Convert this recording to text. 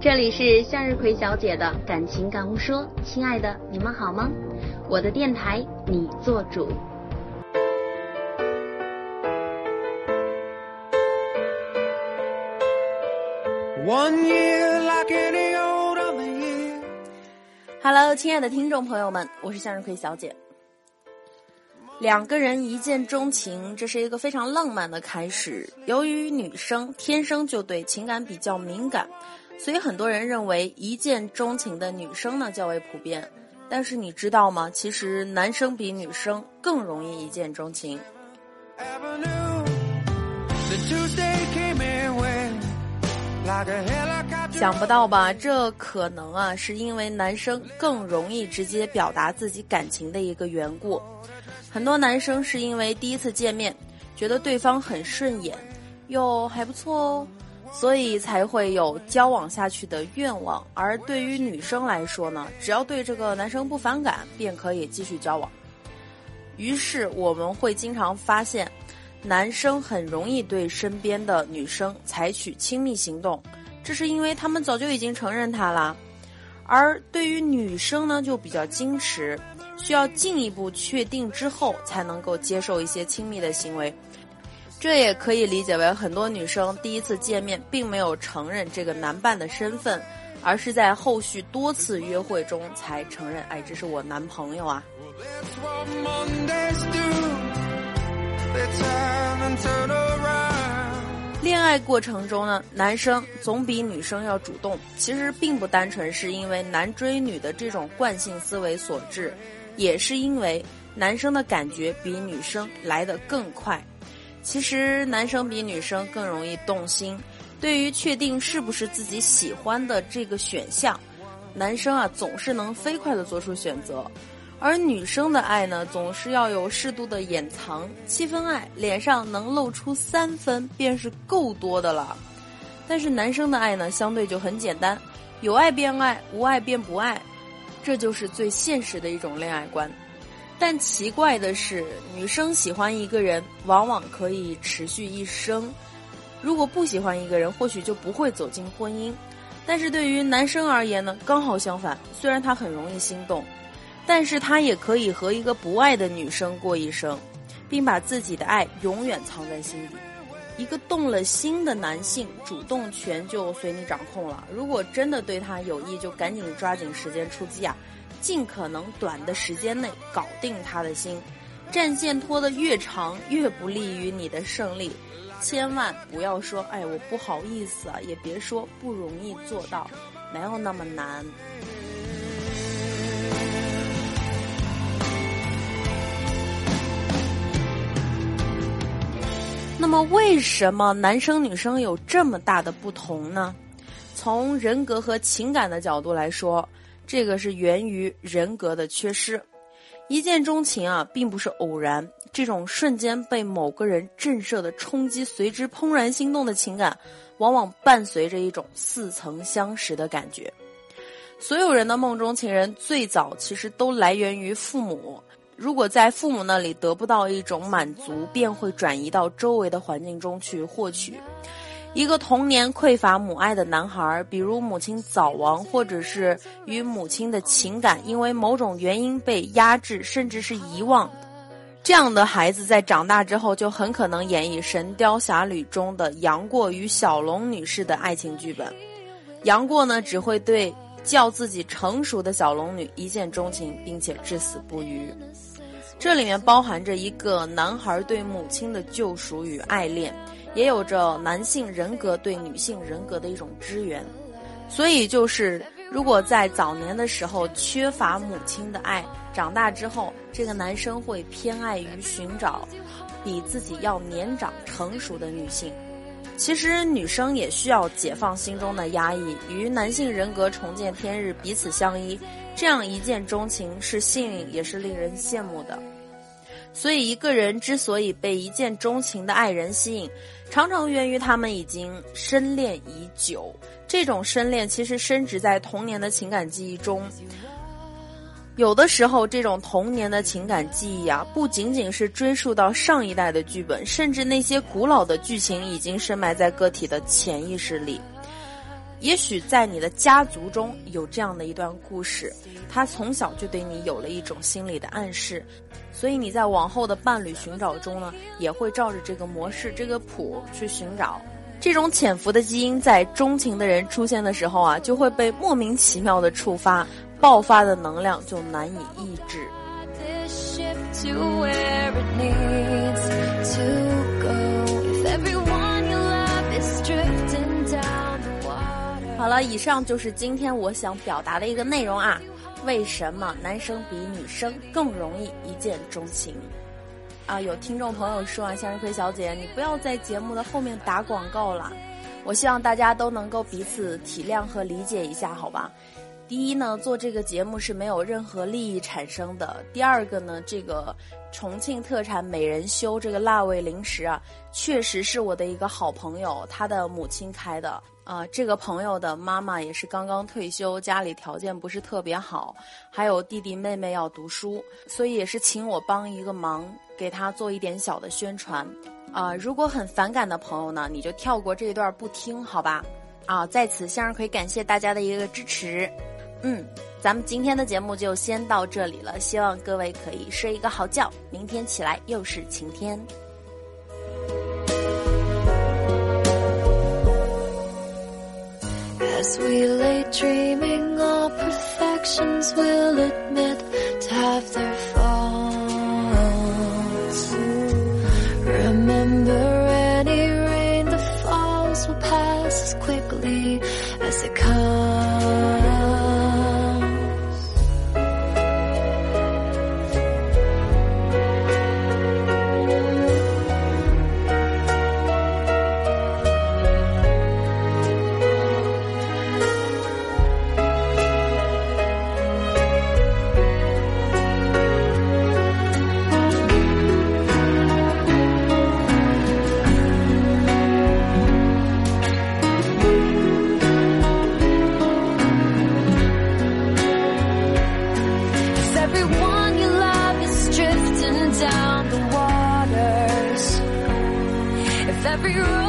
这里是向日葵小姐的感情感悟说，亲爱的，你们好吗？我的电台，你做主。Hello，亲爱的听众朋友们，我是向日葵小姐。两个人一见钟情，这是一个非常浪漫的开始。由于女生天生就对情感比较敏感。所以很多人认为一见钟情的女生呢较为普遍，但是你知道吗？其实男生比女生更容易一见钟情。想不到吧？这可能啊是因为男生更容易直接表达自己感情的一个缘故。很多男生是因为第一次见面觉得对方很顺眼，又还不错哦。所以才会有交往下去的愿望，而对于女生来说呢，只要对这个男生不反感，便可以继续交往。于是我们会经常发现，男生很容易对身边的女生采取亲密行动，这是因为他们早就已经承认他了。而对于女生呢，就比较矜持，需要进一步确定之后才能够接受一些亲密的行为。这也可以理解为很多女生第一次见面并没有承认这个男伴的身份，而是在后续多次约会中才承认，哎，这是我男朋友啊。恋爱过程中呢，男生总比女生要主动，其实并不单纯是因为男追女的这种惯性思维所致，也是因为男生的感觉比女生来得更快。其实男生比女生更容易动心，对于确定是不是自己喜欢的这个选项，男生啊总是能飞快的做出选择，而女生的爱呢总是要有适度的掩藏，七分爱脸上能露出三分便是够多的了，但是男生的爱呢相对就很简单，有爱便爱，无爱便不爱，这就是最现实的一种恋爱观。但奇怪的是，女生喜欢一个人，往往可以持续一生；如果不喜欢一个人，或许就不会走进婚姻。但是对于男生而言呢，刚好相反。虽然他很容易心动，但是他也可以和一个不爱的女生过一生，并把自己的爱永远藏在心底。一个动了心的男性，主动权就随你掌控了。如果真的对他有意，就赶紧抓紧时间出击啊！尽可能短的时间内搞定他的心，战线拖得越长，越不利于你的胜利。千万不要说“哎，我不好意思啊”，也别说“不容易做到”，没有那么难。那么，为什么男生女生有这么大的不同呢？从人格和情感的角度来说。这个是源于人格的缺失，一见钟情啊，并不是偶然。这种瞬间被某个人震慑的冲击，随之怦然心动的情感，往往伴随着一种似曾相识的感觉。所有人的梦中情人，最早其实都来源于父母。如果在父母那里得不到一种满足，便会转移到周围的环境中去获取。一个童年匮乏母爱的男孩，比如母亲早亡，或者是与母亲的情感因为某种原因被压制，甚至是遗忘，这样的孩子在长大之后就很可能演绎《神雕侠侣》中的杨过与小龙女士的爱情剧本。杨过呢，只会对叫自己成熟的小龙女一见钟情，并且至死不渝。这里面包含着一个男孩对母亲的救赎与爱恋。也有着男性人格对女性人格的一种支援，所以就是如果在早年的时候缺乏母亲的爱，长大之后这个男生会偏爱于寻找比自己要年长成熟的女性。其实女生也需要解放心中的压抑，与男性人格重见天日，彼此相依，这样一见钟情是幸运，也是令人羡慕的。所以，一个人之所以被一见钟情的爱人吸引，常常源于他们已经深恋已久。这种深恋其实深植在童年的情感记忆中。有的时候，这种童年的情感记忆啊，不仅仅是追溯到上一代的剧本，甚至那些古老的剧情已经深埋在个体的潜意识里。也许在你的家族中有这样的一段故事，他从小就对你有了一种心理的暗示，所以你在往后的伴侣寻找中呢，也会照着这个模式、这个谱去寻找。这种潜伏的基因在钟情的人出现的时候啊，就会被莫名其妙的触发，爆发的能量就难以抑制。好了，以上就是今天我想表达的一个内容啊。为什么男生比女生更容易一见钟情？啊，有听众朋友说啊，向日葵小姐，你不要在节目的后面打广告了。我希望大家都能够彼此体谅和理解一下，好吧？第一呢，做这个节目是没有任何利益产生的。第二个呢，这个重庆特产美人修这个辣味零食啊，确实是我的一个好朋友他的母亲开的。啊，这个朋友的妈妈也是刚刚退休，家里条件不是特别好，还有弟弟妹妹要读书，所以也是请我帮一个忙，给他做一点小的宣传。啊，如果很反感的朋友呢，你就跳过这一段不听，好吧？啊，在此向日葵感谢大家的一个支持。嗯，咱们今天的节目就先到这里了，希望各位可以睡一个好觉，明天起来又是晴天。every road.